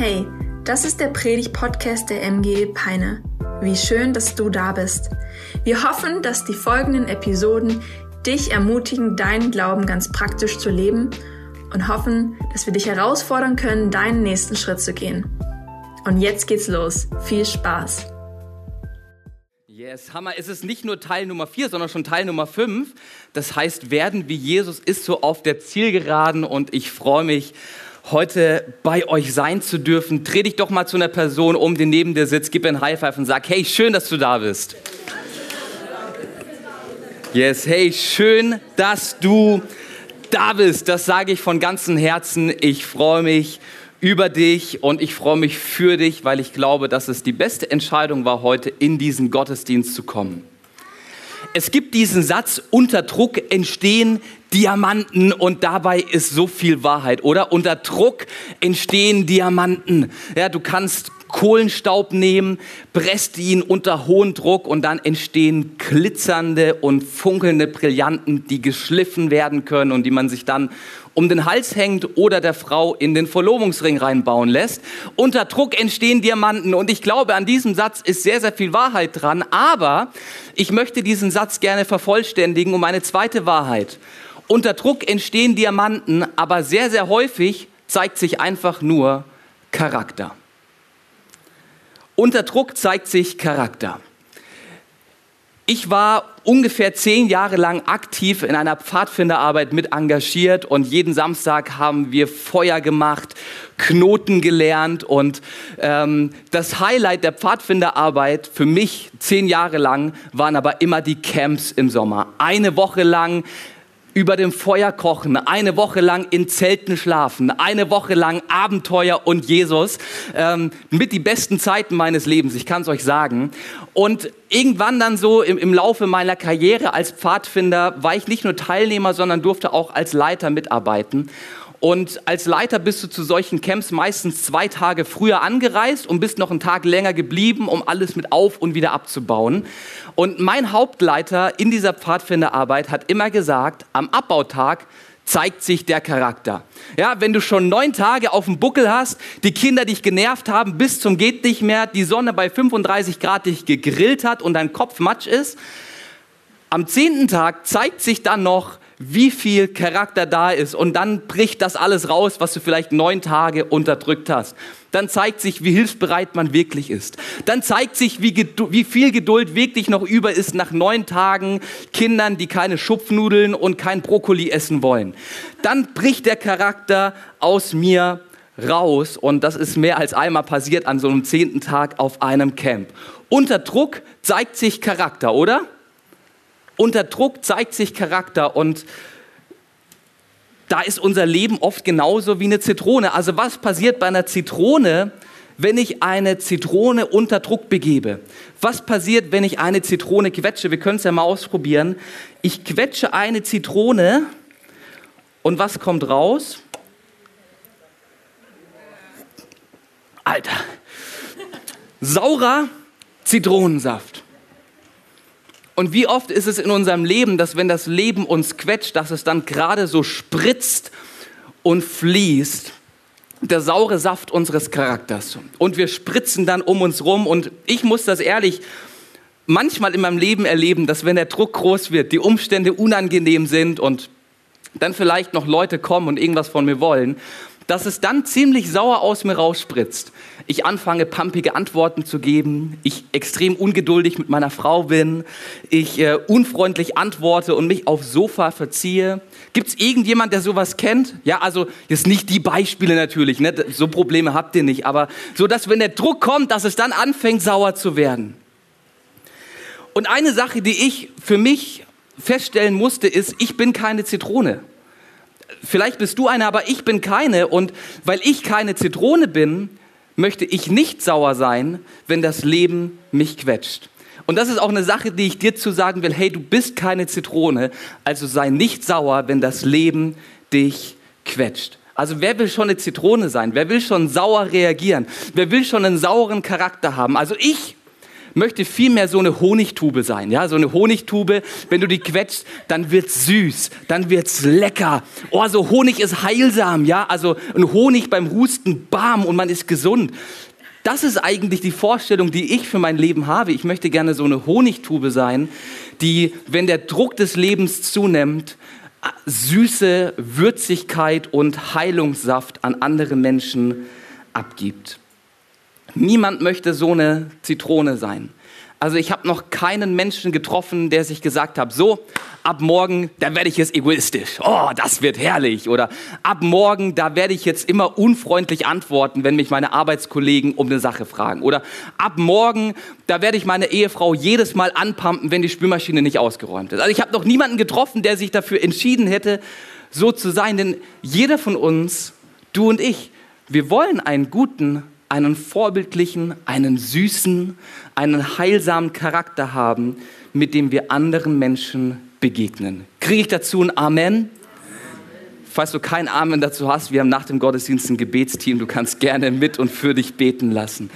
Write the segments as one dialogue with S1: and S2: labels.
S1: Hey, das ist der Predig-Podcast der MG Peine. Wie schön, dass du da bist. Wir hoffen, dass die folgenden Episoden dich ermutigen, deinen Glauben ganz praktisch zu leben und hoffen, dass wir dich herausfordern können, deinen nächsten Schritt zu gehen. Und jetzt geht's los. Viel Spaß.
S2: Yes, Hammer. Es ist nicht nur Teil Nummer 4, sondern schon Teil Nummer 5. Das heißt, werden wie Jesus ist so auf der Zielgeraden und ich freue mich, heute bei euch sein zu dürfen. Dreh dich doch mal zu einer Person um, die neben dir sitzt, gib ein High Five und sag, hey, schön, dass du da bist. Yes, hey, schön, dass du da bist. Das sage ich von ganzem Herzen. Ich freue mich über dich und ich freue mich für dich, weil ich glaube, dass es die beste Entscheidung war, heute in diesen Gottesdienst zu kommen. Es gibt diesen Satz, unter Druck entstehen Diamanten und dabei ist so viel Wahrheit, oder? Unter Druck entstehen Diamanten. Ja, du kannst Kohlenstaub nehmen, presst ihn unter hohem Druck und dann entstehen glitzernde und funkelnde Brillanten, die geschliffen werden können und die man sich dann um den Hals hängt oder der Frau in den Verlobungsring reinbauen lässt. Unter Druck entstehen Diamanten und ich glaube, an diesem Satz ist sehr, sehr viel Wahrheit dran, aber ich möchte diesen Satz gerne vervollständigen um eine zweite Wahrheit. Unter Druck entstehen Diamanten, aber sehr, sehr häufig zeigt sich einfach nur Charakter. Unter Druck zeigt sich Charakter. Ich war ungefähr zehn Jahre lang aktiv in einer Pfadfinderarbeit mit engagiert und jeden Samstag haben wir Feuer gemacht, Knoten gelernt und ähm, das Highlight der Pfadfinderarbeit für mich zehn Jahre lang waren aber immer die Camps im Sommer. Eine Woche lang über dem Feuer kochen, eine Woche lang in Zelten schlafen, eine Woche lang Abenteuer und Jesus. Ähm, mit die besten Zeiten meines Lebens, ich kann es euch sagen. Und irgendwann dann so im, im Laufe meiner Karriere als Pfadfinder war ich nicht nur Teilnehmer, sondern durfte auch als Leiter mitarbeiten. Und als Leiter bist du zu solchen Camps meistens zwei Tage früher angereist und bist noch einen Tag länger geblieben, um alles mit auf und wieder abzubauen. Und mein Hauptleiter in dieser Pfadfinderarbeit hat immer gesagt, am Abbautag zeigt sich der Charakter. Ja, wenn du schon neun Tage auf dem Buckel hast, die Kinder dich genervt haben bis zum geht nicht mehr, die Sonne bei 35 Grad dich gegrillt hat und dein Kopf matsch ist, am zehnten Tag zeigt sich dann noch, wie viel Charakter da ist. Und dann bricht das alles raus, was du vielleicht neun Tage unterdrückt hast. Dann zeigt sich, wie hilfsbereit man wirklich ist. Dann zeigt sich, wie, wie viel Geduld wirklich noch über ist nach neun Tagen Kindern, die keine Schupfnudeln und kein Brokkoli essen wollen. Dann bricht der Charakter aus mir raus und das ist mehr als einmal passiert an so einem zehnten Tag auf einem Camp. Unter Druck zeigt sich Charakter, oder? Unter Druck zeigt sich Charakter und da ist unser Leben oft genauso wie eine Zitrone. Also was passiert bei einer Zitrone, wenn ich eine Zitrone unter Druck begebe? Was passiert, wenn ich eine Zitrone quetsche? Wir können es ja mal ausprobieren. Ich quetsche eine Zitrone und was kommt raus? Alter, saurer Zitronensaft. Und wie oft ist es in unserem Leben, dass wenn das Leben uns quetscht, dass es dann gerade so spritzt und fließt, der saure Saft unseres Charakters. Und wir spritzen dann um uns rum. Und ich muss das ehrlich manchmal in meinem Leben erleben, dass wenn der Druck groß wird, die Umstände unangenehm sind und dann vielleicht noch Leute kommen und irgendwas von mir wollen, dass es dann ziemlich sauer aus mir rausspritzt. Ich anfange, pumpige Antworten zu geben, ich extrem ungeduldig mit meiner Frau bin, ich äh, unfreundlich antworte und mich aufs Sofa verziehe. Gibt es irgendjemand, der sowas kennt? Ja, also jetzt nicht die Beispiele natürlich, ne? so Probleme habt ihr nicht, aber so, dass wenn der Druck kommt, dass es dann anfängt, sauer zu werden. Und eine Sache, die ich für mich feststellen musste, ist, ich bin keine Zitrone vielleicht bist du eine, aber ich bin keine. Und weil ich keine Zitrone bin, möchte ich nicht sauer sein, wenn das Leben mich quetscht. Und das ist auch eine Sache, die ich dir zu sagen will, hey, du bist keine Zitrone, also sei nicht sauer, wenn das Leben dich quetscht. Also wer will schon eine Zitrone sein? Wer will schon sauer reagieren? Wer will schon einen sauren Charakter haben? Also ich möchte vielmehr so eine Honigtube sein. Ja, so eine Honigtube, wenn du die quetscht, dann wird's süß, dann wird's lecker. Oh, so Honig ist heilsam, ja, also ein Honig beim Husten, bam, und man ist gesund. Das ist eigentlich die Vorstellung, die ich für mein Leben habe. Ich möchte gerne so eine Honigtube sein, die, wenn der Druck des Lebens zunimmt, süße Würzigkeit und Heilungssaft an andere Menschen abgibt. Niemand möchte so eine Zitrone sein. Also ich habe noch keinen Menschen getroffen, der sich gesagt hat, so, ab morgen, da werde ich jetzt egoistisch. Oh, das wird herrlich. Oder ab morgen, da werde ich jetzt immer unfreundlich antworten, wenn mich meine Arbeitskollegen um eine Sache fragen. Oder ab morgen, da werde ich meine Ehefrau jedes Mal anpumpen, wenn die Spülmaschine nicht ausgeräumt ist. Also ich habe noch niemanden getroffen, der sich dafür entschieden hätte, so zu sein. Denn jeder von uns, du und ich, wir wollen einen guten einen vorbildlichen, einen süßen, einen heilsamen Charakter haben, mit dem wir anderen Menschen begegnen. Kriege ich dazu ein Amen? Falls du kein Amen dazu hast, wir haben nach dem Gottesdienst ein Gebetsteam, du kannst gerne mit und für dich beten lassen.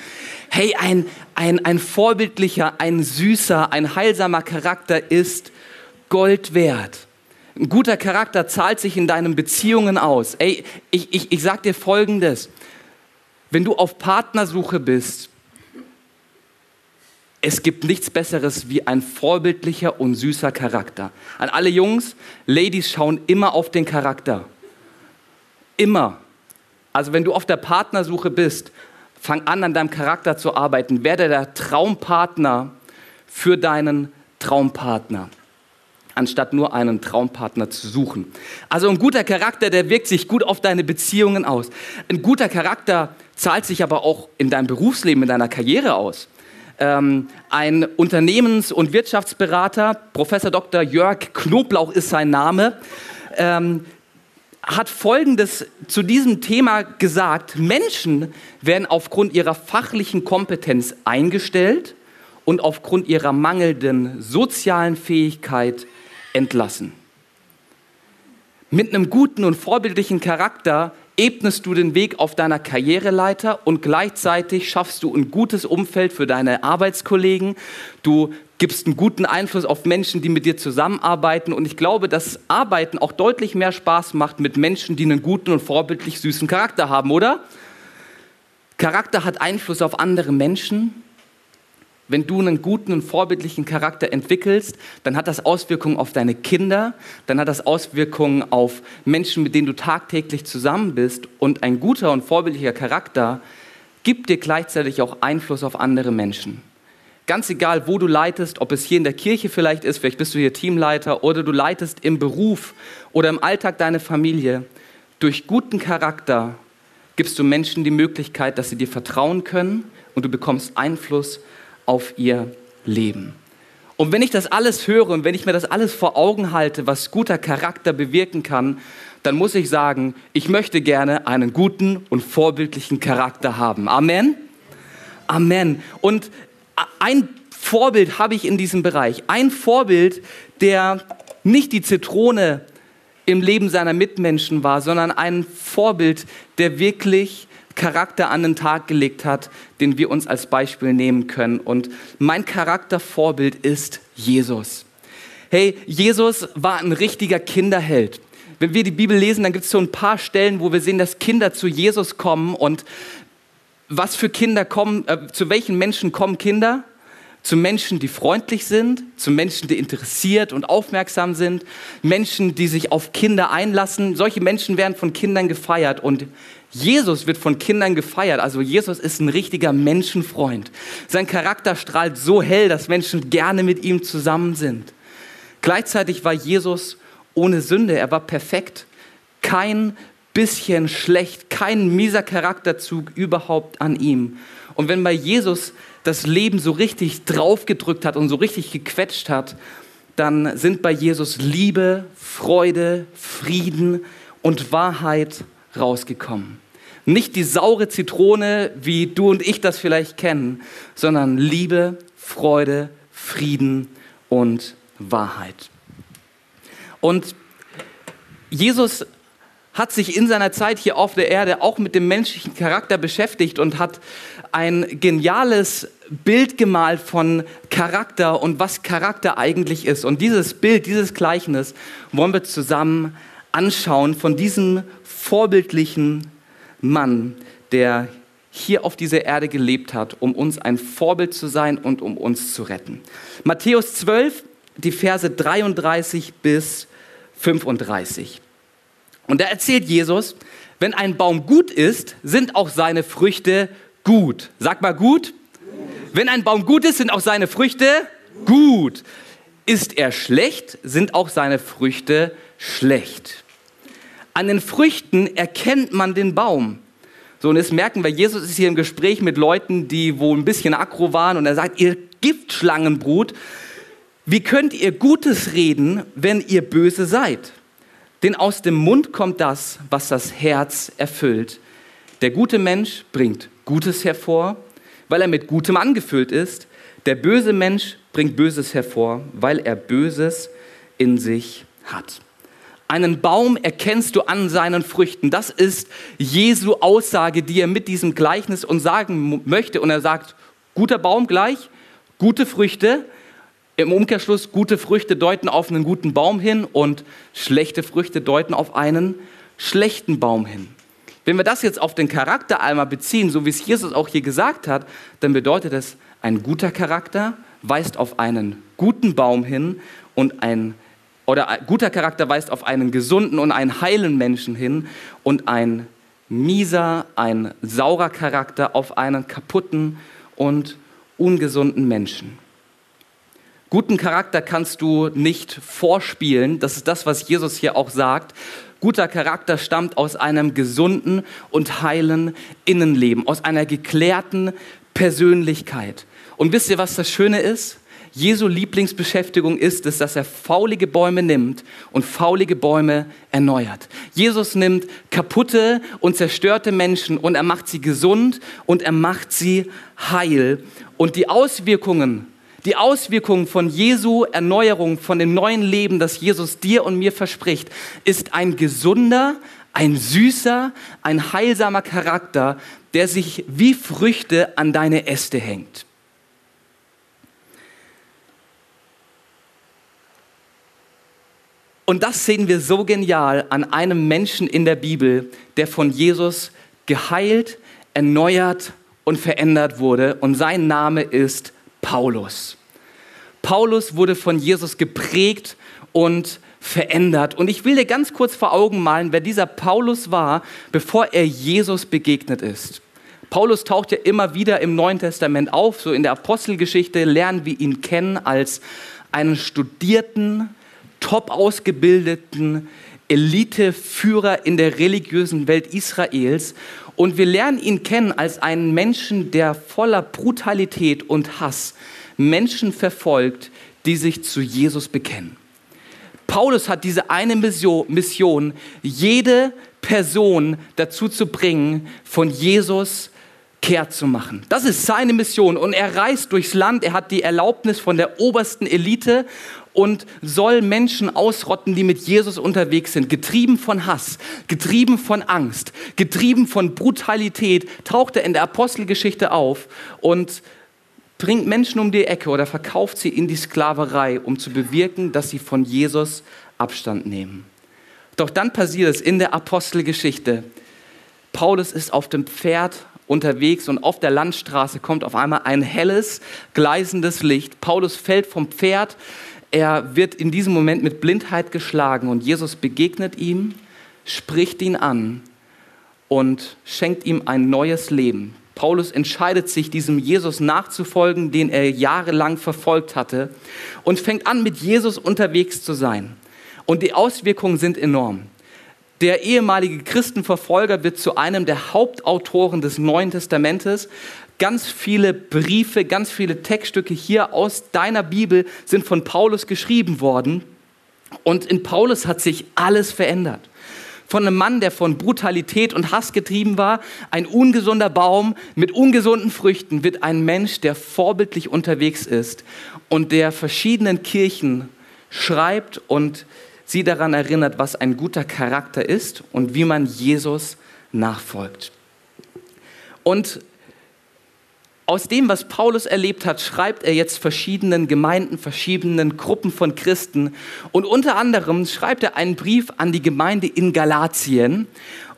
S2: Hey, ein, ein, ein vorbildlicher, ein süßer, ein heilsamer Charakter ist Gold wert. Ein guter Charakter zahlt sich in deinen Beziehungen aus. Ey, ich, ich, ich sag dir Folgendes wenn du auf Partnersuche bist, es gibt nichts Besseres wie ein vorbildlicher und süßer Charakter. An alle Jungs, Ladies schauen immer auf den Charakter. Immer. Also wenn du auf der Partnersuche bist, fang an, an deinem Charakter zu arbeiten. Werde der Traumpartner für deinen Traumpartner anstatt nur einen Traumpartner zu suchen. Also ein guter Charakter, der wirkt sich gut auf deine Beziehungen aus. Ein guter Charakter zahlt sich aber auch in deinem Berufsleben, in deiner Karriere aus. Ähm, ein Unternehmens- und Wirtschaftsberater, Professor Dr. Jörg Knoblauch ist sein Name, ähm, hat Folgendes zu diesem Thema gesagt. Menschen werden aufgrund ihrer fachlichen Kompetenz eingestellt und aufgrund ihrer mangelnden sozialen Fähigkeit entlassen. Mit einem guten und vorbildlichen Charakter ebnest du den Weg auf deiner Karriereleiter und gleichzeitig schaffst du ein gutes Umfeld für deine Arbeitskollegen. Du gibst einen guten Einfluss auf Menschen, die mit dir zusammenarbeiten. Und ich glaube, dass Arbeiten auch deutlich mehr Spaß macht mit Menschen, die einen guten und vorbildlich süßen Charakter haben, oder? Charakter hat Einfluss auf andere Menschen. Wenn du einen guten und vorbildlichen Charakter entwickelst, dann hat das Auswirkungen auf deine Kinder, dann hat das Auswirkungen auf Menschen, mit denen du tagtäglich zusammen bist. Und ein guter und vorbildlicher Charakter gibt dir gleichzeitig auch Einfluss auf andere Menschen. Ganz egal, wo du leitest, ob es hier in der Kirche vielleicht ist, vielleicht bist du hier Teamleiter oder du leitest im Beruf oder im Alltag deine Familie. Durch guten Charakter gibst du Menschen die Möglichkeit, dass sie dir vertrauen können und du bekommst Einfluss auf ihr Leben. Und wenn ich das alles höre und wenn ich mir das alles vor Augen halte, was guter Charakter bewirken kann, dann muss ich sagen, ich möchte gerne einen guten und vorbildlichen Charakter haben. Amen. Amen. Und ein Vorbild habe ich in diesem Bereich. Ein Vorbild, der nicht die Zitrone im Leben seiner Mitmenschen war, sondern ein Vorbild, der wirklich Charakter an den Tag gelegt hat, den wir uns als Beispiel nehmen können. Und mein Charaktervorbild ist Jesus. Hey, Jesus war ein richtiger Kinderheld. Wenn wir die Bibel lesen, dann gibt es so ein paar Stellen, wo wir sehen, dass Kinder zu Jesus kommen. Und was für Kinder kommen, äh, zu welchen Menschen kommen Kinder? zu Menschen, die freundlich sind, zu Menschen, die interessiert und aufmerksam sind, Menschen, die sich auf Kinder einlassen. Solche Menschen werden von Kindern gefeiert und Jesus wird von Kindern gefeiert. Also Jesus ist ein richtiger Menschenfreund. Sein Charakter strahlt so hell, dass Menschen gerne mit ihm zusammen sind. Gleichzeitig war Jesus ohne Sünde. Er war perfekt. Kein bisschen schlecht, kein mieser Charakterzug überhaupt an ihm. Und wenn bei Jesus das Leben so richtig draufgedrückt hat und so richtig gequetscht hat, dann sind bei Jesus Liebe, Freude, Frieden und Wahrheit rausgekommen. Nicht die saure Zitrone, wie du und ich das vielleicht kennen, sondern Liebe, Freude, Frieden und Wahrheit. Und Jesus hat sich in seiner Zeit hier auf der Erde auch mit dem menschlichen Charakter beschäftigt und hat ein geniales Bild gemalt von Charakter und was Charakter eigentlich ist. Und dieses Bild, dieses Gleichnis wollen wir zusammen anschauen von diesem vorbildlichen Mann, der hier auf dieser Erde gelebt hat, um uns ein Vorbild zu sein und um uns zu retten. Matthäus 12, die Verse 33 bis 35. Und da erzählt Jesus, wenn ein Baum gut ist, sind auch seine Früchte gut. Sag mal gut. Wenn ein Baum gut ist, sind auch seine Früchte gut. Ist er schlecht, sind auch seine Früchte schlecht. An den Früchten erkennt man den Baum. So, und jetzt merken wir, Jesus ist hier im Gespräch mit Leuten, die wohl ein bisschen aggro waren und er sagt, ihr Giftschlangenbrut, wie könnt ihr Gutes reden, wenn ihr böse seid? Denn aus dem Mund kommt das, was das Herz erfüllt. Der gute Mensch bringt Gutes hervor, weil er mit Gutem angefüllt ist. Der böse Mensch bringt Böses hervor, weil er Böses in sich hat. Einen Baum erkennst du an seinen Früchten. Das ist Jesu Aussage, die er mit diesem Gleichnis uns sagen möchte. Und er sagt, guter Baum gleich, gute Früchte. Im Umkehrschluss, gute Früchte deuten auf einen guten Baum hin und schlechte Früchte deuten auf einen schlechten Baum hin. Wenn wir das jetzt auf den Charakter einmal beziehen, so wie es Jesus auch hier gesagt hat, dann bedeutet es, ein guter Charakter weist auf einen guten Baum hin und ein oder guter Charakter weist auf einen gesunden und einen heilen Menschen hin und ein mieser, ein saurer Charakter auf einen kaputten und ungesunden Menschen. Guten Charakter kannst du nicht vorspielen, das ist das, was Jesus hier auch sagt. Guter Charakter stammt aus einem gesunden und heilen Innenleben, aus einer geklärten Persönlichkeit. Und wisst ihr, was das Schöne ist? Jesu Lieblingsbeschäftigung ist es, dass er faulige Bäume nimmt und faulige Bäume erneuert. Jesus nimmt kaputte und zerstörte Menschen und er macht sie gesund und er macht sie heil. Und die Auswirkungen, die Auswirkungen von Jesu Erneuerung, von dem neuen Leben, das Jesus dir und mir verspricht, ist ein gesunder, ein süßer, ein heilsamer Charakter, der sich wie Früchte an deine Äste hängt. Und das sehen wir so genial an einem Menschen in der Bibel, der von Jesus geheilt, erneuert und verändert wurde. Und sein Name ist Paulus. Paulus wurde von Jesus geprägt und verändert. Und ich will dir ganz kurz vor Augen malen, wer dieser Paulus war, bevor er Jesus begegnet ist. Paulus taucht ja immer wieder im Neuen Testament auf. So in der Apostelgeschichte lernen wir ihn kennen als einen studierten, top ausgebildeten Eliteführer in der religiösen Welt Israels. Und wir lernen ihn kennen als einen Menschen, der voller Brutalität und Hass Menschen verfolgt, die sich zu Jesus bekennen. Paulus hat diese eine Mission, jede Person dazu zu bringen, von Jesus kehrt zu machen. Das ist seine Mission und er reist durchs Land, er hat die Erlaubnis von der obersten Elite und soll Menschen ausrotten, die mit Jesus unterwegs sind. Getrieben von Hass, getrieben von Angst, getrieben von Brutalität, taucht er in der Apostelgeschichte auf und bringt Menschen um die Ecke oder verkauft sie in die Sklaverei, um zu bewirken, dass sie von Jesus Abstand nehmen. Doch dann passiert es in der Apostelgeschichte. Paulus ist auf dem Pferd unterwegs und auf der Landstraße kommt auf einmal ein helles, gleißendes Licht. Paulus fällt vom Pferd, er wird in diesem Moment mit Blindheit geschlagen und Jesus begegnet ihm, spricht ihn an und schenkt ihm ein neues Leben. Paulus entscheidet sich, diesem Jesus nachzufolgen, den er jahrelang verfolgt hatte und fängt an, mit Jesus unterwegs zu sein. Und die Auswirkungen sind enorm. Der ehemalige Christenverfolger wird zu einem der Hauptautoren des Neuen Testamentes, ganz viele Briefe, ganz viele Textstücke hier aus deiner Bibel sind von Paulus geschrieben worden. Und in Paulus hat sich alles verändert. Von einem Mann, der von Brutalität und Hass getrieben war, ein ungesunder Baum mit ungesunden Früchten, wird ein Mensch, der vorbildlich unterwegs ist und der verschiedenen Kirchen schreibt und sie daran erinnert, was ein guter Charakter ist und wie man Jesus nachfolgt. Und aus dem, was Paulus erlebt hat, schreibt er jetzt verschiedenen Gemeinden, verschiedenen Gruppen von Christen. Und unter anderem schreibt er einen Brief an die Gemeinde in Galatien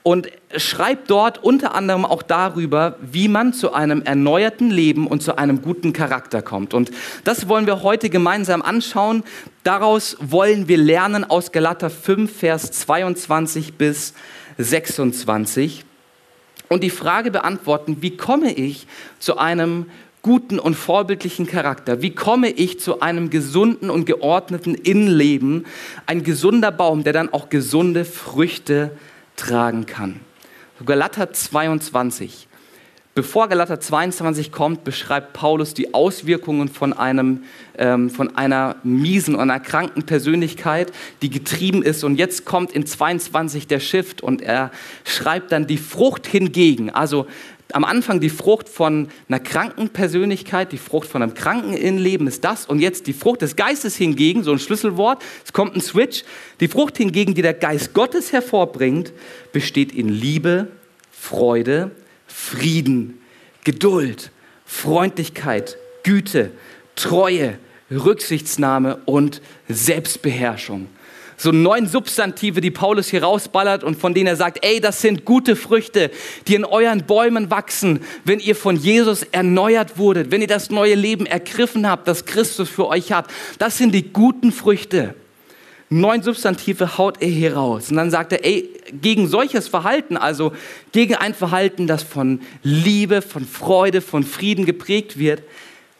S2: und schreibt dort unter anderem auch darüber, wie man zu einem erneuerten Leben und zu einem guten Charakter kommt. Und das wollen wir heute gemeinsam anschauen. Daraus wollen wir lernen aus Galater 5, Vers 22 bis 26 und die Frage beantworten, wie komme ich zu einem guten und vorbildlichen Charakter? Wie komme ich zu einem gesunden und geordneten Innenleben? Ein gesunder Baum, der dann auch gesunde Früchte tragen kann. Galater 22. Bevor Galater 22 kommt, beschreibt Paulus die Auswirkungen von, einem, ähm, von einer miesen einer kranken Persönlichkeit, die getrieben ist. Und jetzt kommt in 22 der Shift und er schreibt dann die Frucht hingegen. Also am Anfang die Frucht von einer kranken Persönlichkeit, die Frucht von einem kranken Innenleben ist das. Und jetzt die Frucht des Geistes hingegen, so ein Schlüsselwort, es kommt ein Switch. Die Frucht hingegen, die der Geist Gottes hervorbringt, besteht in Liebe, Freude, Frieden, Geduld, Freundlichkeit, Güte, Treue, Rücksichtsnahme und Selbstbeherrschung. So neun Substantive, die Paulus hier rausballert und von denen er sagt, ey, das sind gute Früchte, die in euren Bäumen wachsen, wenn ihr von Jesus erneuert wurdet, wenn ihr das neue Leben ergriffen habt, das Christus für euch hat. Das sind die guten Früchte. Neun Substantive haut er hier raus. Und dann sagt er, ey, gegen solches Verhalten, also gegen ein Verhalten, das von Liebe, von Freude, von Frieden geprägt wird,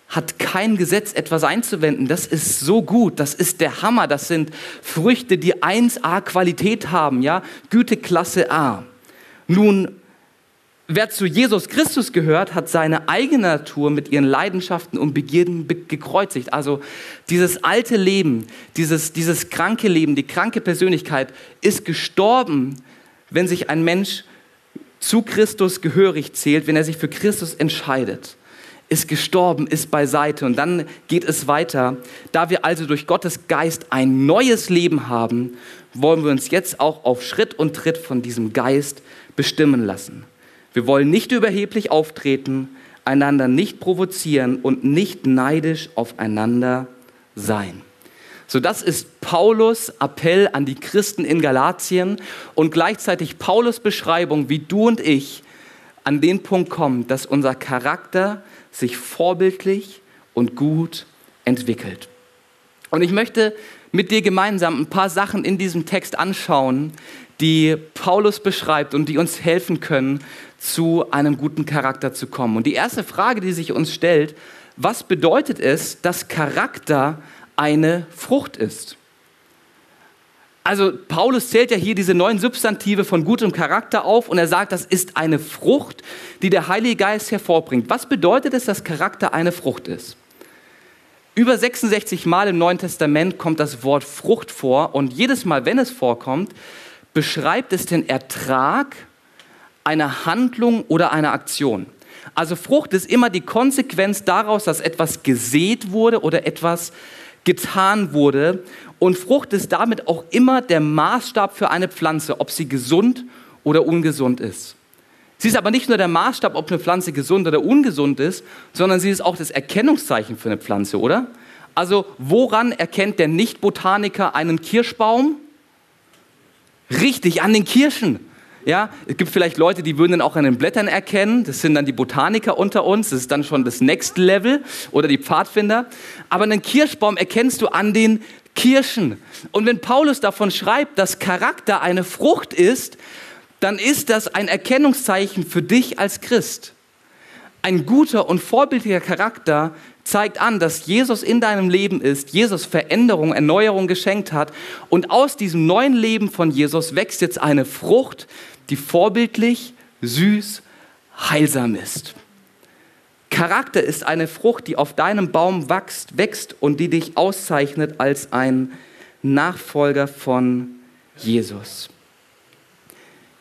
S2: hat kein Gesetz etwas einzuwenden. Das ist so gut, das ist der Hammer, das sind Früchte, die 1a Qualität haben, ja, Güteklasse A. Nun Wer zu Jesus Christus gehört, hat seine eigene Natur mit ihren Leidenschaften und Begierden gekreuzigt. Also dieses alte Leben, dieses, dieses kranke Leben, die kranke Persönlichkeit ist gestorben, wenn sich ein Mensch zu Christus gehörig zählt, wenn er sich für Christus entscheidet. Ist gestorben, ist beiseite. Und dann geht es weiter. Da wir also durch Gottes Geist ein neues Leben haben, wollen wir uns jetzt auch auf Schritt und Tritt von diesem Geist bestimmen lassen. Wir wollen nicht überheblich auftreten, einander nicht provozieren und nicht neidisch aufeinander sein. So, das ist Paulus Appell an die Christen in Galatien und gleichzeitig Paulus Beschreibung, wie du und ich an den Punkt kommen, dass unser Charakter sich vorbildlich und gut entwickelt. Und ich möchte mit dir gemeinsam ein paar Sachen in diesem Text anschauen, die Paulus beschreibt und die uns helfen können, zu einem guten Charakter zu kommen. Und die erste Frage, die sich uns stellt, was bedeutet es, dass Charakter eine Frucht ist? Also Paulus zählt ja hier diese neuen Substantive von gutem Charakter auf und er sagt, das ist eine Frucht, die der Heilige Geist hervorbringt. Was bedeutet es, dass Charakter eine Frucht ist? Über 66 Mal im Neuen Testament kommt das Wort Frucht vor und jedes Mal, wenn es vorkommt, beschreibt es den Ertrag einer Handlung oder einer Aktion. Also Frucht ist immer die Konsequenz daraus, dass etwas gesät wurde oder etwas getan wurde. Und Frucht ist damit auch immer der Maßstab für eine Pflanze, ob sie gesund oder ungesund ist. Sie ist aber nicht nur der Maßstab, ob eine Pflanze gesund oder ungesund ist, sondern sie ist auch das Erkennungszeichen für eine Pflanze, oder? Also woran erkennt der Nicht-Botaniker einen Kirschbaum? Richtig, an den Kirschen. Ja, es gibt vielleicht Leute, die würden dann auch an den Blättern erkennen. Das sind dann die Botaniker unter uns. Das ist dann schon das Next Level oder die Pfadfinder. Aber einen Kirschbaum erkennst du an den Kirschen. Und wenn Paulus davon schreibt, dass Charakter eine Frucht ist, dann ist das ein Erkennungszeichen für dich als Christ. Ein guter und vorbildlicher Charakter zeigt an, dass Jesus in deinem Leben ist, Jesus Veränderung, Erneuerung geschenkt hat und aus diesem neuen Leben von Jesus wächst jetzt eine Frucht, die vorbildlich, süß, heilsam ist. Charakter ist eine Frucht, die auf deinem Baum wächst, wächst und die dich auszeichnet als ein Nachfolger von Jesus.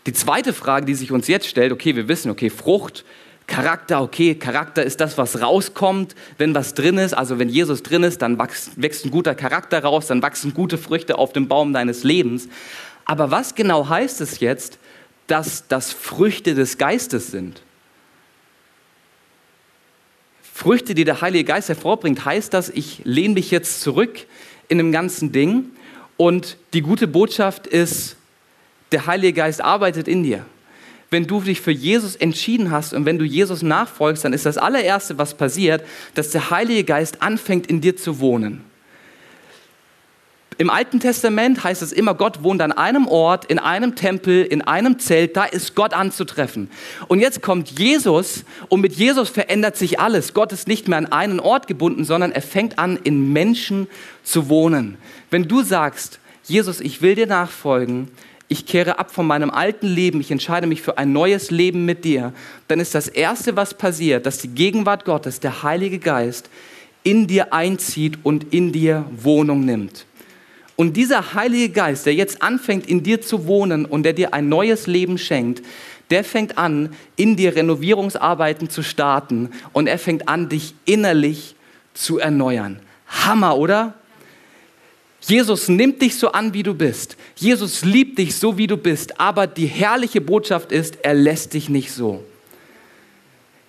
S2: Die zweite Frage, die sich uns jetzt stellt, okay, wir wissen, okay, Frucht, Charakter, okay, Charakter ist das, was rauskommt, wenn was drin ist. Also wenn Jesus drin ist, dann wächst, wächst ein guter Charakter raus, dann wachsen gute Früchte auf dem Baum deines Lebens. Aber was genau heißt es jetzt, dass das Früchte des Geistes sind? Früchte, die der Heilige Geist hervorbringt, heißt das, ich lehne mich jetzt zurück in dem ganzen Ding und die gute Botschaft ist, der Heilige Geist arbeitet in dir. Wenn du dich für Jesus entschieden hast und wenn du Jesus nachfolgst, dann ist das allererste, was passiert, dass der Heilige Geist anfängt in dir zu wohnen. Im Alten Testament heißt es immer, Gott wohnt an einem Ort, in einem Tempel, in einem Zelt, da ist Gott anzutreffen. Und jetzt kommt Jesus und mit Jesus verändert sich alles. Gott ist nicht mehr an einen Ort gebunden, sondern er fängt an, in Menschen zu wohnen. Wenn du sagst, Jesus, ich will dir nachfolgen, ich kehre ab von meinem alten Leben, ich entscheide mich für ein neues Leben mit dir, dann ist das Erste, was passiert, dass die Gegenwart Gottes, der Heilige Geist, in dir einzieht und in dir Wohnung nimmt. Und dieser Heilige Geist, der jetzt anfängt in dir zu wohnen und der dir ein neues Leben schenkt, der fängt an, in dir Renovierungsarbeiten zu starten und er fängt an, dich innerlich zu erneuern. Hammer, oder? Jesus nimmt dich so an, wie du bist. Jesus liebt dich so, wie du bist. Aber die herrliche Botschaft ist, er lässt dich nicht so.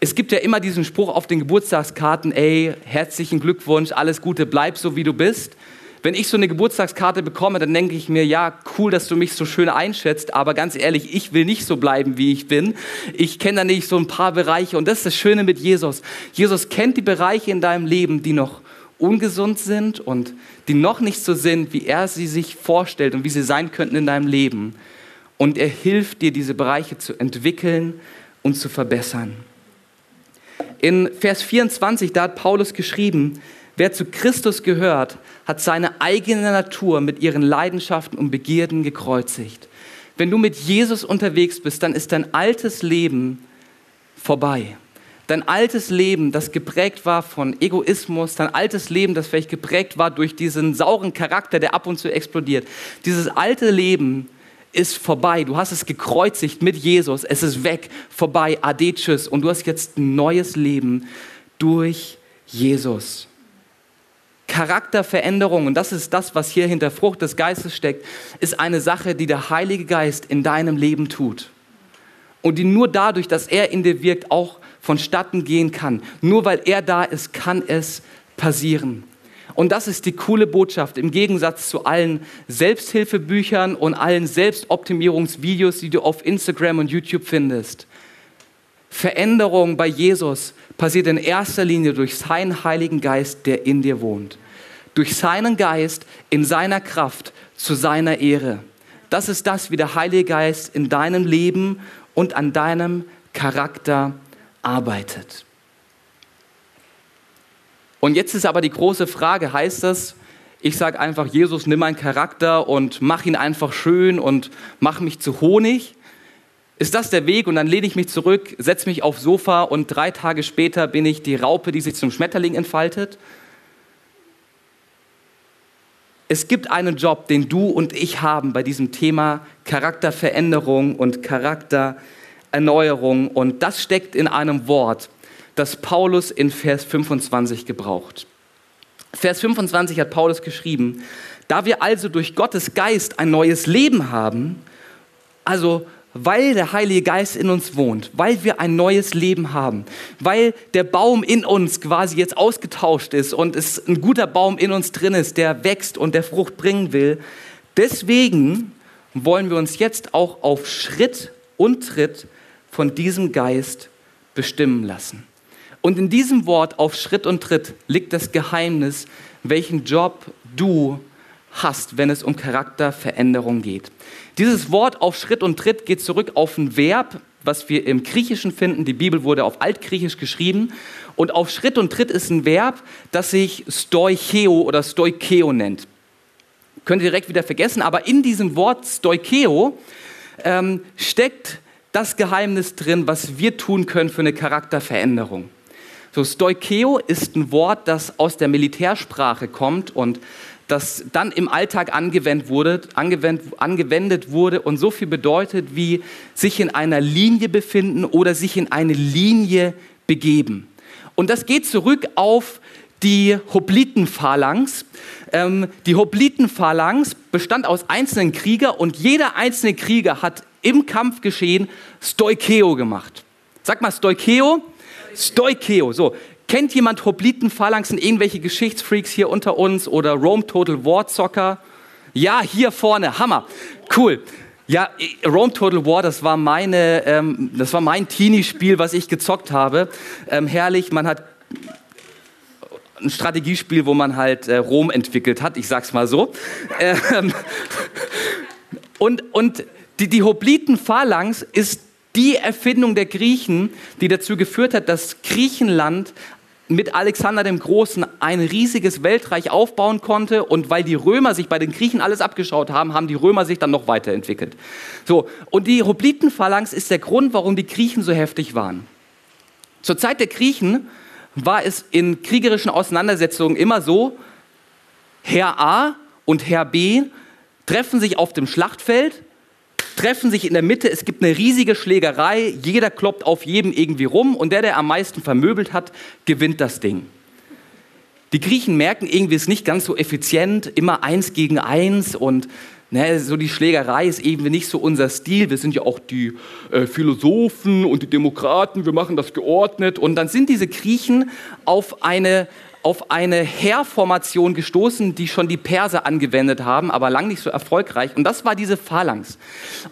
S2: Es gibt ja immer diesen Spruch auf den Geburtstagskarten, ey, herzlichen Glückwunsch, alles Gute, bleib so, wie du bist. Wenn ich so eine Geburtstagskarte bekomme, dann denke ich mir, ja, cool, dass du mich so schön einschätzt, aber ganz ehrlich, ich will nicht so bleiben, wie ich bin. Ich kenne da nicht so ein paar Bereiche und das ist das Schöne mit Jesus. Jesus kennt die Bereiche in deinem Leben, die noch ungesund sind und die noch nicht so sind, wie er sie sich vorstellt und wie sie sein könnten in deinem Leben. Und er hilft dir, diese Bereiche zu entwickeln und zu verbessern. In Vers 24, da hat Paulus geschrieben, Wer zu Christus gehört, hat seine eigene Natur mit ihren Leidenschaften und Begierden gekreuzigt. Wenn du mit Jesus unterwegs bist, dann ist dein altes Leben vorbei. Dein altes Leben, das geprägt war von Egoismus, dein altes Leben, das vielleicht geprägt war durch diesen sauren Charakter, der ab und zu explodiert. Dieses alte Leben ist vorbei. Du hast es gekreuzigt mit Jesus. Es ist weg, vorbei, ade, tschüss. Und du hast jetzt ein neues Leben durch Jesus. Charakterveränderung, und das ist das, was hier hinter Frucht des Geistes steckt, ist eine Sache, die der Heilige Geist in deinem Leben tut. Und die nur dadurch, dass er in dir wirkt, auch vonstatten gehen kann. Nur weil er da ist, kann es passieren. Und das ist die coole Botschaft im Gegensatz zu allen Selbsthilfebüchern und allen Selbstoptimierungsvideos, die du auf Instagram und YouTube findest. Veränderung bei Jesus passiert in erster Linie durch seinen Heiligen Geist, der in dir wohnt. Durch seinen Geist in seiner Kraft zu seiner Ehre. Das ist das, wie der Heilige Geist in deinem Leben und an deinem Charakter arbeitet. Und jetzt ist aber die große Frage, heißt das, ich sage einfach, Jesus, nimm meinen Charakter und mach ihn einfach schön und mach mich zu Honig? Ist das der Weg? Und dann lehne ich mich zurück, setze mich aufs Sofa und drei Tage später bin ich die Raupe, die sich zum Schmetterling entfaltet? Es gibt einen Job, den du und ich haben bei diesem Thema Charakterveränderung und Charaktererneuerung. Und das steckt in einem Wort, das Paulus in Vers 25 gebraucht. Vers 25 hat Paulus geschrieben, da wir also durch Gottes Geist ein neues Leben haben, also weil der Heilige Geist in uns wohnt, weil wir ein neues Leben haben, weil der Baum in uns quasi jetzt ausgetauscht ist und es ein guter Baum in uns drin ist, der wächst und der Frucht bringen will. Deswegen wollen wir uns jetzt auch auf Schritt und Tritt von diesem Geist bestimmen lassen. Und in diesem Wort auf Schritt und Tritt liegt das Geheimnis, welchen Job du hast, wenn es um Charakterveränderung geht. Dieses Wort auf Schritt und Tritt geht zurück auf ein Verb, was wir im Griechischen finden. Die Bibel wurde auf Altgriechisch geschrieben. Und auf Schritt und Tritt ist ein Verb, das sich stoicheo oder stoikeo nennt. Könnt ihr direkt wieder vergessen, aber in diesem Wort stoikeo ähm, steckt das Geheimnis drin, was wir tun können für eine Charakterveränderung. So, stoikeo ist ein Wort, das aus der Militärsprache kommt und das dann im Alltag angewendet wurde, angewendet, angewendet wurde und so viel bedeutet wie sich in einer Linie befinden oder sich in eine Linie begeben. Und das geht zurück auf die Hoplitenphalanx. Ähm, die Hoplitenphalanx bestand aus einzelnen Krieger und jeder einzelne Krieger hat im Kampfgeschehen Stoikeo gemacht. Sag mal Stoikeo. Stoikeo. So, kennt jemand Hopliten-Phalanxen, irgendwelche Geschichtsfreaks hier unter uns oder Rome Total War Zocker? Ja, hier vorne, Hammer, cool. Ja, Rome Total War, das war meine, ähm, das war mein Teenie-Spiel, was ich gezockt habe. Ähm, herrlich, man hat ein Strategiespiel, wo man halt äh, Rom entwickelt hat, ich sag's mal so. Ähm, und und die, die Hopliten-Phalanx ist die Erfindung der Griechen, die dazu geführt hat, dass Griechenland mit Alexander dem Großen ein riesiges Weltreich aufbauen konnte und weil die Römer sich bei den Griechen alles abgeschaut haben, haben die Römer sich dann noch weiterentwickelt. So, und die Hoplitenphalanx ist der Grund, warum die Griechen so heftig waren. Zur Zeit der Griechen war es in kriegerischen Auseinandersetzungen immer so, Herr A und Herr B treffen sich auf dem Schlachtfeld treffen sich in der Mitte, es gibt eine riesige Schlägerei, jeder kloppt auf jedem irgendwie rum und der, der am meisten vermöbelt hat, gewinnt das Ding. Die Griechen merken irgendwie, es ist nicht ganz so effizient, immer eins gegen eins und ne, so die Schlägerei ist irgendwie nicht so unser Stil. Wir sind ja auch die äh, Philosophen und die Demokraten, wir machen das geordnet. Und dann sind diese Griechen auf eine auf eine Heerformation gestoßen, die schon die Perser angewendet haben, aber lang nicht so erfolgreich. Und das war diese Phalanx.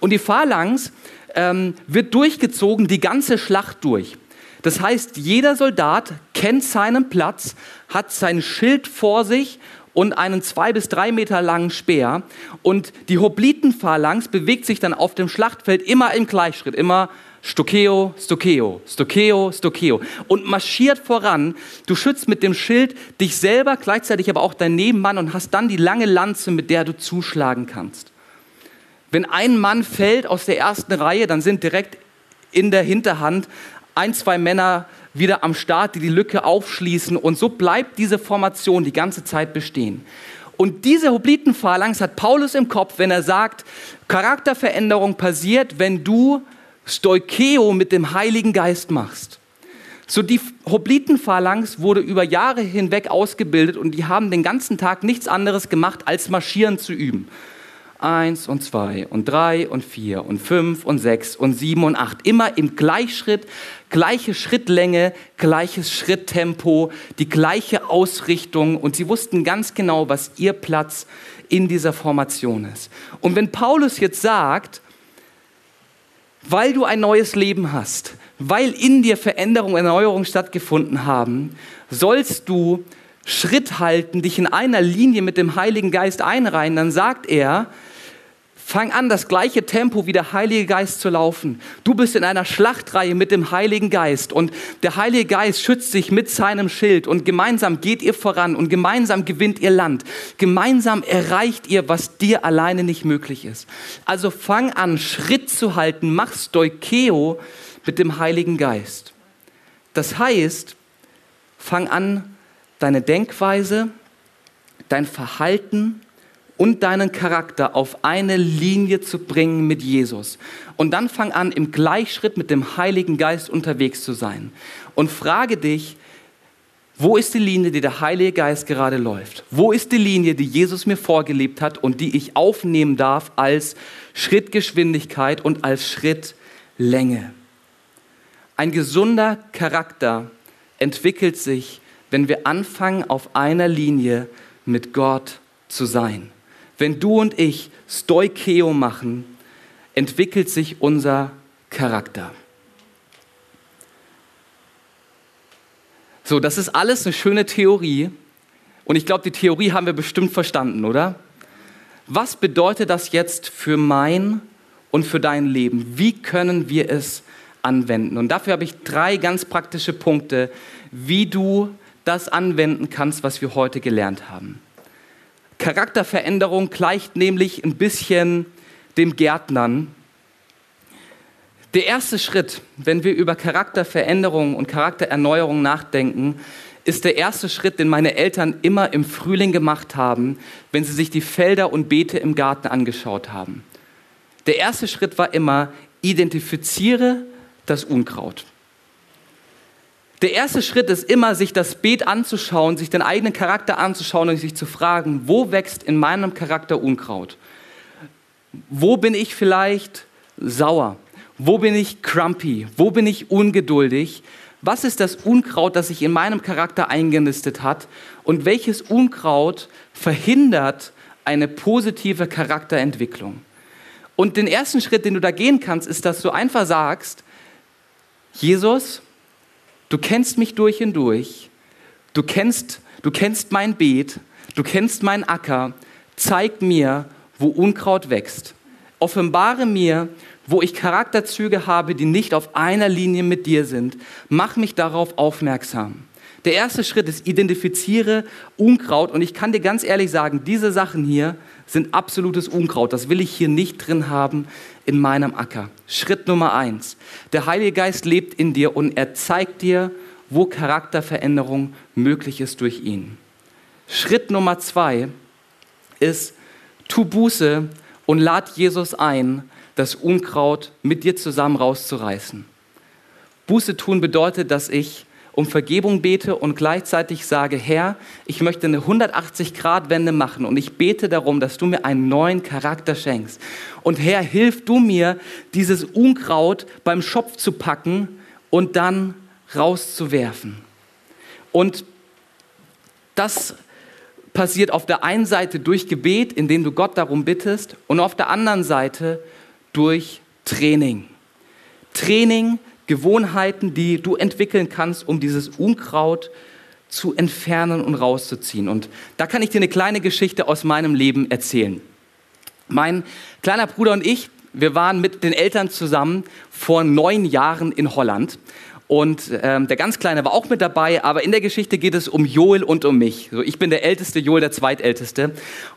S2: Und die Phalanx ähm, wird durchgezogen die ganze Schlacht durch. Das heißt, jeder Soldat kennt seinen Platz, hat sein Schild vor sich und einen zwei bis drei Meter langen Speer. Und die Hoplitenphalanx bewegt sich dann auf dem Schlachtfeld immer im Gleichschritt, immer Stokeo, Stokeo, Stokeo, Stokeo und marschiert voran. Du schützt mit dem Schild dich selber, gleichzeitig aber auch deinen Nebenmann und hast dann die lange Lanze, mit der du zuschlagen kannst. Wenn ein Mann fällt aus der ersten Reihe, dann sind direkt in der Hinterhand ein, zwei Männer wieder am Start, die die Lücke aufschließen und so bleibt diese Formation die ganze Zeit bestehen. Und diese Hoplitenphalanx hat Paulus im Kopf, wenn er sagt, Charakterveränderung passiert, wenn du Stoikeo mit dem Heiligen Geist machst. So die Hoplitenphalanx wurde über Jahre hinweg ausgebildet und die haben den ganzen Tag nichts anderes gemacht, als marschieren zu üben. Eins und zwei und drei und vier und fünf und sechs und sieben und acht. Immer im Gleichschritt, gleiche Schrittlänge, gleiches Schritttempo, die gleiche Ausrichtung und sie wussten ganz genau, was ihr Platz in dieser Formation ist. Und wenn Paulus jetzt sagt, weil du ein neues Leben hast, weil in dir Veränderung, Erneuerung stattgefunden haben, sollst du Schritt halten, dich in einer Linie mit dem Heiligen Geist einreihen, dann sagt er, Fang an, das gleiche Tempo wie der Heilige Geist zu laufen. Du bist in einer Schlachtreihe mit dem Heiligen Geist und der Heilige Geist schützt sich mit seinem Schild und gemeinsam geht ihr voran und gemeinsam gewinnt ihr Land. Gemeinsam erreicht ihr, was dir alleine nicht möglich ist. Also fang an, Schritt zu halten, mach Stoikeo mit dem Heiligen Geist. Das heißt, fang an, deine Denkweise, dein Verhalten, und deinen Charakter auf eine Linie zu bringen mit Jesus. Und dann fang an, im Gleichschritt mit dem Heiligen Geist unterwegs zu sein. Und frage dich, wo ist die Linie, die der Heilige Geist gerade läuft? Wo ist die Linie, die Jesus mir vorgelebt hat und die ich aufnehmen darf als Schrittgeschwindigkeit und als Schrittlänge? Ein gesunder Charakter entwickelt sich, wenn wir anfangen, auf einer Linie mit Gott zu sein. Wenn du und ich Stoikeo machen, entwickelt sich unser Charakter. So, das ist alles eine schöne Theorie. Und ich glaube, die Theorie haben wir bestimmt verstanden, oder? Was bedeutet das jetzt für mein und für dein Leben? Wie können wir es anwenden? Und dafür habe ich drei ganz praktische Punkte, wie du das anwenden kannst, was wir heute gelernt haben. Charakterveränderung gleicht nämlich ein bisschen dem Gärtnern. Der erste Schritt, wenn wir über Charakterveränderung und Charaktererneuerung nachdenken, ist der erste Schritt, den meine Eltern immer im Frühling gemacht haben, wenn sie sich die Felder und Beete im Garten angeschaut haben. Der erste Schritt war immer, identifiziere das Unkraut. Der erste Schritt ist immer, sich das Beet anzuschauen, sich den eigenen Charakter anzuschauen und sich zu fragen, wo wächst in meinem Charakter Unkraut? Wo bin ich vielleicht sauer? Wo bin ich crumpy? Wo bin ich ungeduldig? Was ist das Unkraut, das sich in meinem Charakter eingenistet hat? Und welches Unkraut verhindert eine positive Charakterentwicklung? Und den ersten Schritt, den du da gehen kannst, ist, dass du einfach sagst, Jesus, du kennst mich durch und durch, du kennst, du kennst mein Beet, du kennst meinen Acker, zeig mir, wo Unkraut wächst. Offenbare mir, wo ich Charakterzüge habe, die nicht auf einer Linie mit dir sind. Mach mich darauf aufmerksam. Der erste Schritt ist, identifiziere Unkraut. Und ich kann dir ganz ehrlich sagen, diese Sachen hier sind absolutes Unkraut. Das will ich hier nicht drin haben in meinem Acker. Schritt Nummer eins. Der Heilige Geist lebt in dir und er zeigt dir, wo Charakterveränderung möglich ist durch ihn. Schritt Nummer zwei ist, tu Buße und lad Jesus ein, das Unkraut mit dir zusammen rauszureißen. Buße tun bedeutet, dass ich um Vergebung bete und gleichzeitig sage, Herr, ich möchte eine 180-Grad-Wende machen und ich bete darum, dass du mir einen neuen Charakter schenkst. Und Herr, hilf du mir, dieses Unkraut beim Schopf zu packen und dann rauszuwerfen. Und das passiert auf der einen Seite durch Gebet, indem du Gott darum bittest, und auf der anderen Seite durch Training. Training, Gewohnheiten, die du entwickeln kannst, um dieses Unkraut zu entfernen und rauszuziehen. Und da kann ich dir eine kleine Geschichte aus meinem Leben erzählen. Mein kleiner Bruder und ich, wir waren mit den Eltern zusammen vor neun Jahren in Holland und ähm, der ganz Kleine war auch mit dabei, aber in der Geschichte geht es um Joel und um mich. So, ich bin der Älteste, Joel der Zweitälteste.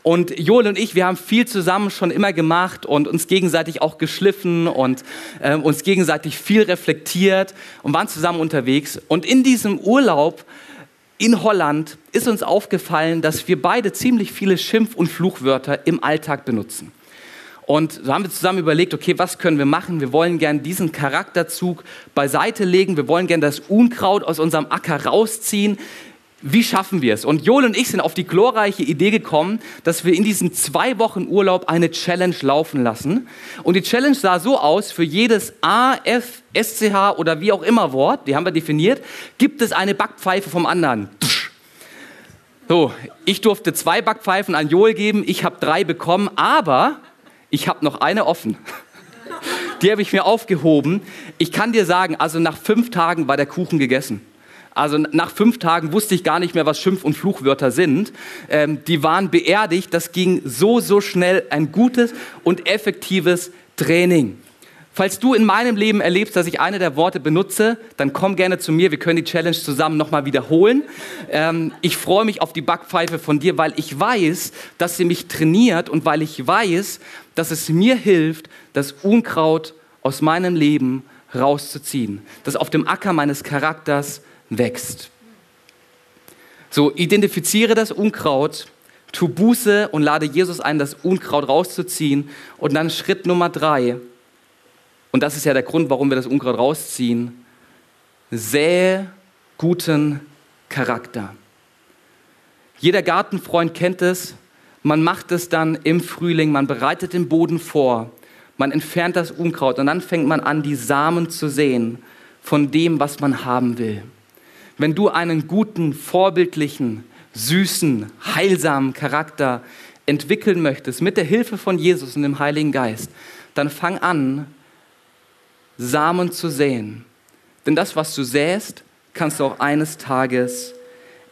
S2: Und Joel und ich, wir haben viel zusammen schon immer gemacht und uns gegenseitig auch geschliffen und ähm, uns gegenseitig viel reflektiert und waren zusammen unterwegs. Und in diesem Urlaub in Holland ist uns aufgefallen, dass wir beide ziemlich viele Schimpf- und Fluchwörter im Alltag benutzen. Und so haben wir zusammen überlegt, okay, was können wir machen? Wir wollen gern diesen Charakterzug beiseite legen. Wir wollen gern das Unkraut aus unserem Acker rausziehen. Wie schaffen wir es? Und Joel und ich sind auf die glorreiche Idee gekommen, dass wir in diesen zwei Wochen Urlaub eine Challenge laufen lassen. Und die Challenge sah so aus, für jedes A, F, SCH oder wie auch immer Wort, die haben wir definiert, gibt es eine Backpfeife vom anderen. So, ich durfte zwei Backpfeifen an Joel geben, ich habe drei bekommen, aber ich habe noch eine offen. Die habe ich mir aufgehoben. Ich kann dir sagen, also nach fünf Tagen war der Kuchen gegessen. Also nach fünf Tagen wusste ich gar nicht mehr, was Schimpf- und Fluchwörter sind. Ähm, die waren beerdigt. Das ging so, so schnell. Ein gutes und effektives Training. Falls du in meinem Leben erlebst, dass ich eine der Worte benutze, dann komm gerne zu mir. Wir können die Challenge zusammen nochmal wiederholen. Ähm, ich freue mich auf die Backpfeife von dir, weil ich weiß, dass sie mich trainiert und weil ich weiß, dass es mir hilft, das Unkraut aus meinem Leben rauszuziehen, das auf dem Acker meines Charakters wächst. So, identifiziere das Unkraut, tu Buße und lade Jesus ein, das Unkraut rauszuziehen. Und dann Schritt Nummer drei, und das ist ja der Grund, warum wir das Unkraut rausziehen, sähe guten Charakter. Jeder Gartenfreund kennt es, man macht es dann im Frühling, man bereitet den Boden vor, man entfernt das Unkraut. Und dann fängt man an, die Samen zu sehen von dem, was man haben will. Wenn du einen guten, vorbildlichen, süßen, heilsamen Charakter entwickeln möchtest mit der Hilfe von Jesus und dem Heiligen Geist, dann fang an, Samen zu säen. Denn das, was du säst, kannst du auch eines Tages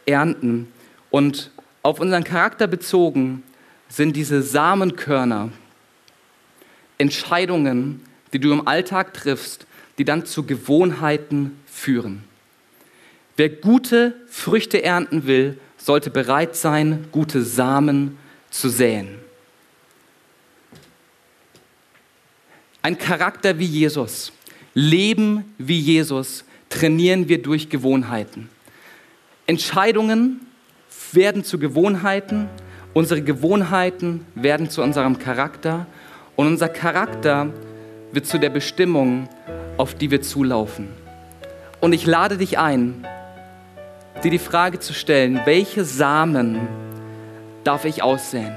S2: ernten. Und auf unseren Charakter bezogen sind diese Samenkörner Entscheidungen, die du im Alltag triffst, die dann zu Gewohnheiten führen. Wer gute Früchte ernten will, sollte bereit sein, gute Samen zu säen. Ein Charakter wie Jesus, Leben wie Jesus trainieren wir durch Gewohnheiten. Entscheidungen werden zu Gewohnheiten, unsere Gewohnheiten werden zu unserem Charakter und unser Charakter wird zu der Bestimmung, auf die wir zulaufen. Und ich lade dich ein, dir die Frage zu stellen, welche Samen darf ich aussehen?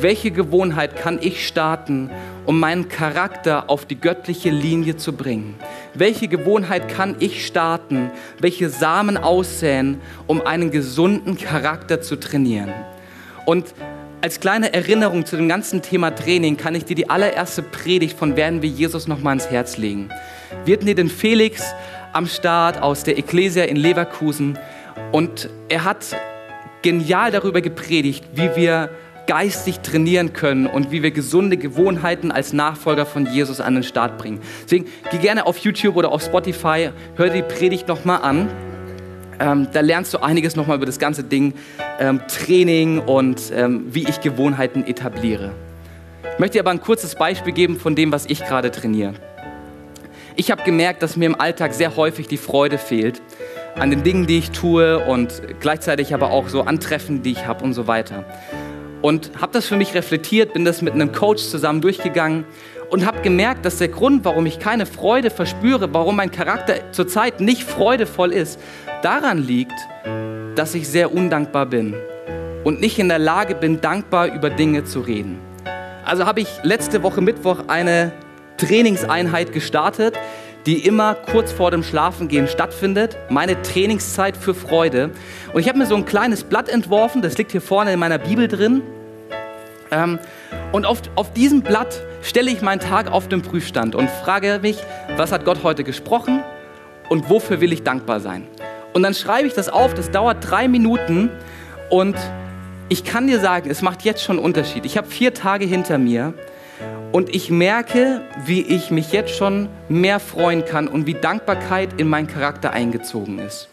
S2: Welche Gewohnheit kann ich starten, um meinen Charakter auf die göttliche Linie zu bringen? Welche Gewohnheit kann ich starten, welche Samen aussäen, um einen gesunden Charakter zu trainieren? Und als kleine Erinnerung zu dem ganzen Thema Training kann ich dir die allererste Predigt von Werden wir Jesus noch mal ans Herz legen. Wir hatten hier den Felix am Start aus der Ecclesia in Leverkusen und er hat genial darüber gepredigt, wie wir geistig trainieren können und wie wir gesunde Gewohnheiten als Nachfolger von Jesus an den Start bringen. Deswegen geh gerne auf YouTube oder auf Spotify, hör die Predigt nochmal an. Ähm, da lernst du einiges nochmal über das ganze Ding ähm, Training und ähm, wie ich Gewohnheiten etabliere. Ich möchte dir aber ein kurzes Beispiel geben von dem, was ich gerade trainiere. Ich habe gemerkt, dass mir im Alltag sehr häufig die Freude fehlt an den Dingen, die ich tue und gleichzeitig aber auch so an Treffen, die ich habe und so weiter und habe das für mich reflektiert, bin das mit einem Coach zusammen durchgegangen und habe gemerkt, dass der Grund, warum ich keine Freude verspüre, warum mein Charakter zurzeit nicht freudevoll ist, daran liegt, dass ich sehr undankbar bin und nicht in der Lage bin, dankbar über Dinge zu reden. Also habe ich letzte Woche Mittwoch eine Trainingseinheit gestartet, die immer kurz vor dem Schlafengehen stattfindet. Meine Trainingszeit für Freude. Und ich habe mir so ein kleines Blatt entworfen, das liegt hier vorne in meiner Bibel drin. Ähm, und auf, auf diesem Blatt stelle ich meinen Tag auf den Prüfstand und frage mich, was hat Gott heute gesprochen und wofür will ich dankbar sein? Und dann schreibe ich das auf, das dauert drei Minuten und ich kann dir sagen, es macht jetzt schon einen Unterschied. Ich habe vier Tage hinter mir und ich merke, wie ich mich jetzt schon mehr freuen kann und wie Dankbarkeit in meinen Charakter eingezogen ist.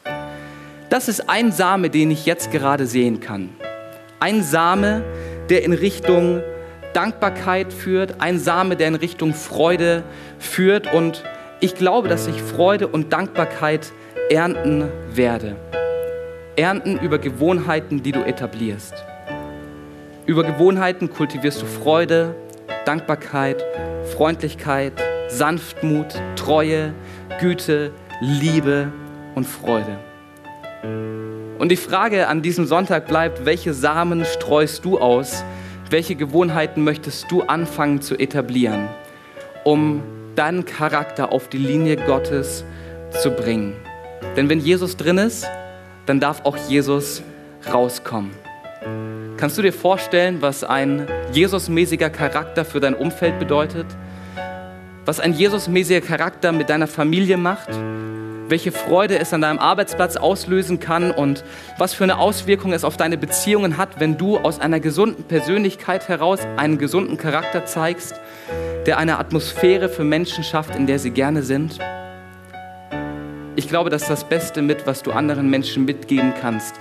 S2: Das ist ein Same, den ich jetzt gerade sehen kann. Ein Same, der in Richtung Dankbarkeit führt, ein Same, der in Richtung Freude führt. Und ich glaube, dass ich Freude und Dankbarkeit ernten werde. Ernten über Gewohnheiten, die du etablierst. Über Gewohnheiten kultivierst du Freude, Dankbarkeit, Freundlichkeit, Sanftmut, Treue, Güte, Liebe und Freude. Und die Frage an diesem Sonntag bleibt, welche Samen streust du aus? Welche Gewohnheiten möchtest du anfangen zu etablieren, um deinen Charakter auf die Linie Gottes zu bringen? Denn wenn Jesus drin ist, dann darf auch Jesus rauskommen. Kannst du dir vorstellen, was ein Jesusmäßiger Charakter für dein Umfeld bedeutet? Was ein Jesusmäßiger Charakter mit deiner Familie macht? Welche Freude es an deinem Arbeitsplatz auslösen kann und was für eine Auswirkung es auf deine Beziehungen hat, wenn du aus einer gesunden Persönlichkeit heraus einen gesunden Charakter zeigst, der eine Atmosphäre für Menschen schafft, in der sie gerne sind. Ich glaube, das ist das Beste mit, was du anderen Menschen mitgeben kannst.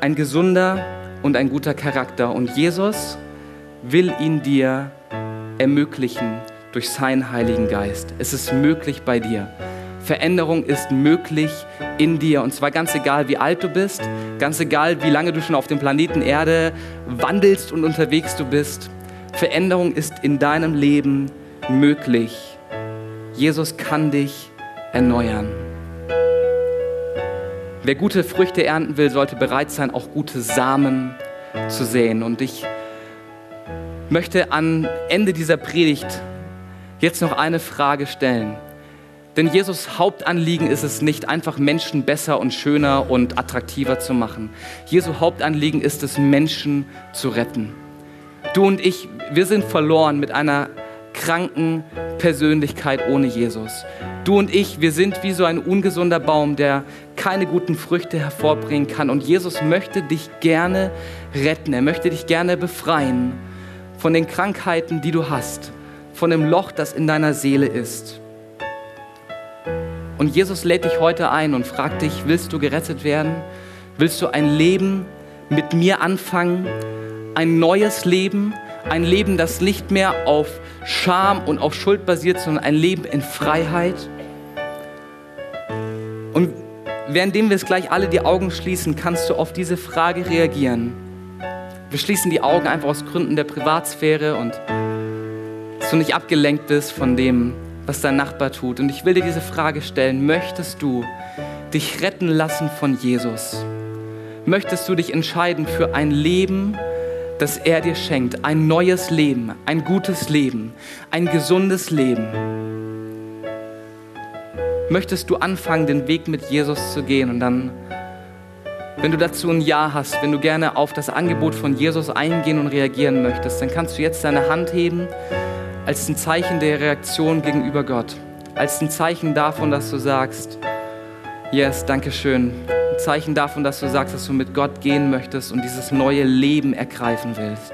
S2: Ein gesunder und ein guter Charakter. Und Jesus will ihn dir ermöglichen durch seinen Heiligen Geist. Es ist möglich bei dir. Veränderung ist möglich in dir. Und zwar ganz egal, wie alt du bist, ganz egal, wie lange du schon auf dem Planeten Erde wandelst und unterwegs du bist. Veränderung ist in deinem Leben möglich. Jesus kann dich erneuern. Wer gute Früchte ernten will, sollte bereit sein, auch gute Samen zu säen. Und ich möchte am Ende dieser Predigt jetzt noch eine Frage stellen. Denn Jesus Hauptanliegen ist es nicht, einfach Menschen besser und schöner und attraktiver zu machen. Jesu Hauptanliegen ist es, Menschen zu retten. Du und ich, wir sind verloren mit einer kranken Persönlichkeit ohne Jesus. Du und ich, wir sind wie so ein ungesunder Baum, der keine guten Früchte hervorbringen kann. Und Jesus möchte dich gerne retten. Er möchte dich gerne befreien von den Krankheiten, die du hast von dem Loch, das in deiner Seele ist. Und Jesus lädt dich heute ein und fragt dich, willst du gerettet werden? Willst du ein Leben mit mir anfangen? Ein neues Leben? Ein Leben, das nicht mehr auf Scham und auf Schuld basiert, sondern ein Leben in Freiheit? Und währenddem wir es gleich alle die Augen schließen, kannst du auf diese Frage reagieren. Wir schließen die Augen einfach aus Gründen der Privatsphäre und dass du nicht abgelenkt bist von dem, was dein Nachbar tut. Und ich will dir diese Frage stellen, möchtest du dich retten lassen von Jesus? Möchtest du dich entscheiden für ein Leben dass er dir schenkt ein neues Leben, ein gutes Leben, ein gesundes Leben. Möchtest du anfangen, den Weg mit Jesus zu gehen und dann, wenn du dazu ein Ja hast, wenn du gerne auf das Angebot von Jesus eingehen und reagieren möchtest, dann kannst du jetzt deine Hand heben als ein Zeichen der Reaktion gegenüber Gott, als ein Zeichen davon, dass du sagst, yes, danke schön, Zeichen davon, dass du sagst, dass du mit Gott gehen möchtest und dieses neue Leben ergreifen willst.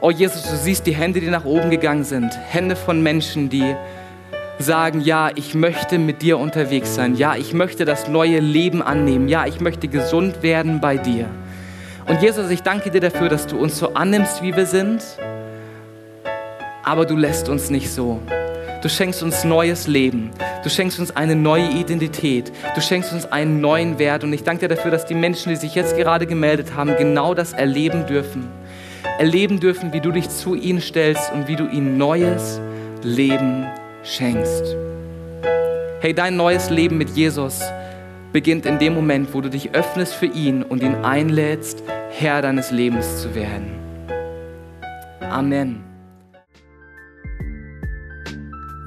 S2: Oh Jesus, du siehst die Hände, die nach oben gegangen sind. Hände von Menschen, die sagen, ja, ich möchte mit dir unterwegs sein. Ja, ich möchte das neue Leben annehmen. Ja, ich möchte gesund werden bei dir. Und Jesus, ich danke dir dafür, dass du uns so annimmst, wie wir sind. Aber du lässt uns nicht so. Du schenkst uns neues Leben. Du schenkst uns eine neue Identität. Du schenkst uns einen neuen Wert. Und ich danke dir dafür, dass die Menschen, die sich jetzt gerade gemeldet haben, genau das erleben dürfen. Erleben dürfen, wie du dich zu ihnen stellst und wie du ihnen neues Leben schenkst. Hey, dein neues Leben mit Jesus beginnt in dem Moment, wo du dich öffnest für ihn und ihn einlädst, Herr deines Lebens zu werden. Amen.